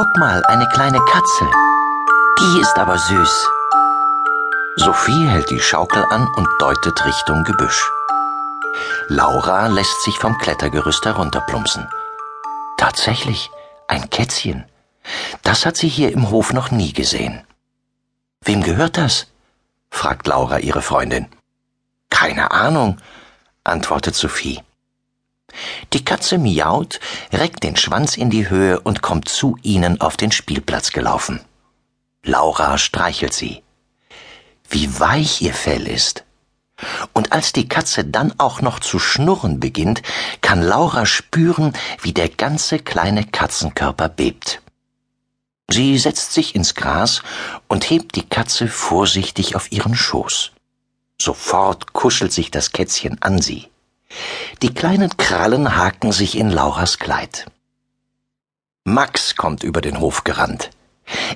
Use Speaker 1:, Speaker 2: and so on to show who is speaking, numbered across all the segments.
Speaker 1: Guck mal, eine kleine Katze. Die ist aber süß.
Speaker 2: Sophie hält die Schaukel an und deutet Richtung Gebüsch. Laura lässt sich vom Klettergerüst herunterplumpsen. Tatsächlich, ein Kätzchen. Das hat sie hier im Hof noch nie gesehen. Wem gehört das? fragt Laura ihre Freundin. Keine Ahnung, antwortet Sophie. Die Katze miaut, reckt den Schwanz in die Höhe und kommt zu ihnen auf den Spielplatz gelaufen. Laura streichelt sie. Wie weich ihr Fell ist. Und als die Katze dann auch noch zu schnurren beginnt, kann Laura spüren, wie der ganze kleine Katzenkörper bebt. Sie setzt sich ins Gras und hebt die Katze vorsichtig auf ihren Schoß. Sofort kuschelt sich das Kätzchen an sie. Die kleinen Krallen haken sich in Lauras Kleid. Max kommt über den Hof gerannt.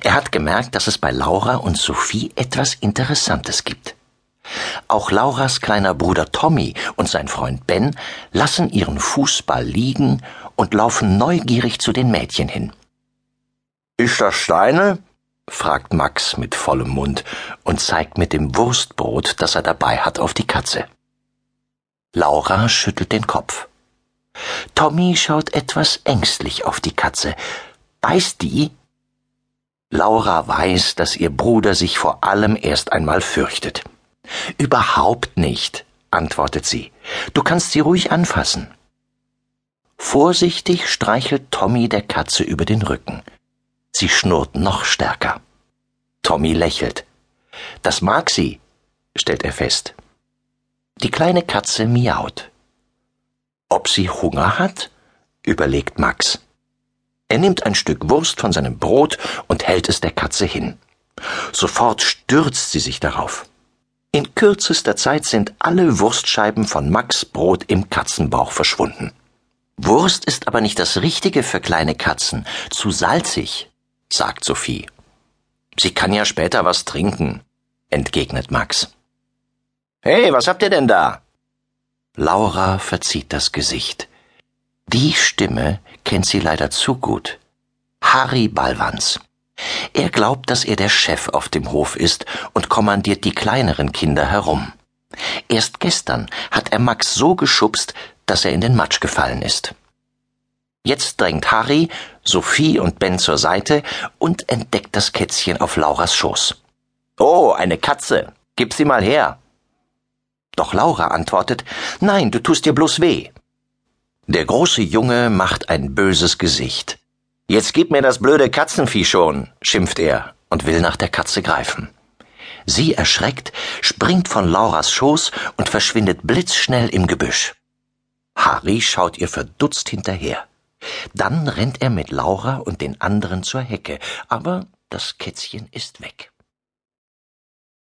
Speaker 2: Er hat gemerkt, dass es bei Laura und Sophie etwas Interessantes gibt. Auch Lauras kleiner Bruder Tommy und sein Freund Ben lassen ihren Fußball liegen und laufen neugierig zu den Mädchen hin. Ist das Steine? fragt Max mit vollem Mund und zeigt mit dem Wurstbrot, das er dabei hat, auf die Katze. Laura schüttelt den Kopf. Tommy schaut etwas ängstlich auf die Katze. Beißt die? Laura weiß, dass ihr Bruder sich vor allem erst einmal fürchtet. Überhaupt nicht, antwortet sie. Du kannst sie ruhig anfassen. Vorsichtig streichelt Tommy der Katze über den Rücken. Sie schnurrt noch stärker. Tommy lächelt. Das mag sie, stellt er fest. Die kleine Katze miaut. Ob sie Hunger hat? überlegt Max. Er nimmt ein Stück Wurst von seinem Brot und hält es der Katze hin. Sofort stürzt sie sich darauf. In kürzester Zeit sind alle Wurstscheiben von Max Brot im Katzenbauch verschwunden. Wurst ist aber nicht das Richtige für kleine Katzen, zu salzig, sagt Sophie. Sie kann ja später was trinken, entgegnet Max. Hey, was habt ihr denn da? Laura verzieht das Gesicht. Die Stimme kennt sie leider zu gut. Harry Ballwans. Er glaubt, dass er der Chef auf dem Hof ist und kommandiert die kleineren Kinder herum. Erst gestern hat er Max so geschubst, dass er in den Matsch gefallen ist. Jetzt drängt Harry, Sophie und Ben zur Seite und entdeckt das Kätzchen auf Lauras Schoß. Oh, eine Katze. Gib sie mal her. Doch Laura antwortet, Nein, du tust dir bloß weh. Der große Junge macht ein böses Gesicht. Jetzt gib mir das blöde Katzenvieh schon, schimpft er und will nach der Katze greifen. Sie erschreckt, springt von Lauras Schoß und verschwindet blitzschnell im Gebüsch. Harry schaut ihr verdutzt hinterher. Dann rennt er mit Laura und den anderen zur Hecke, aber das Kätzchen ist weg.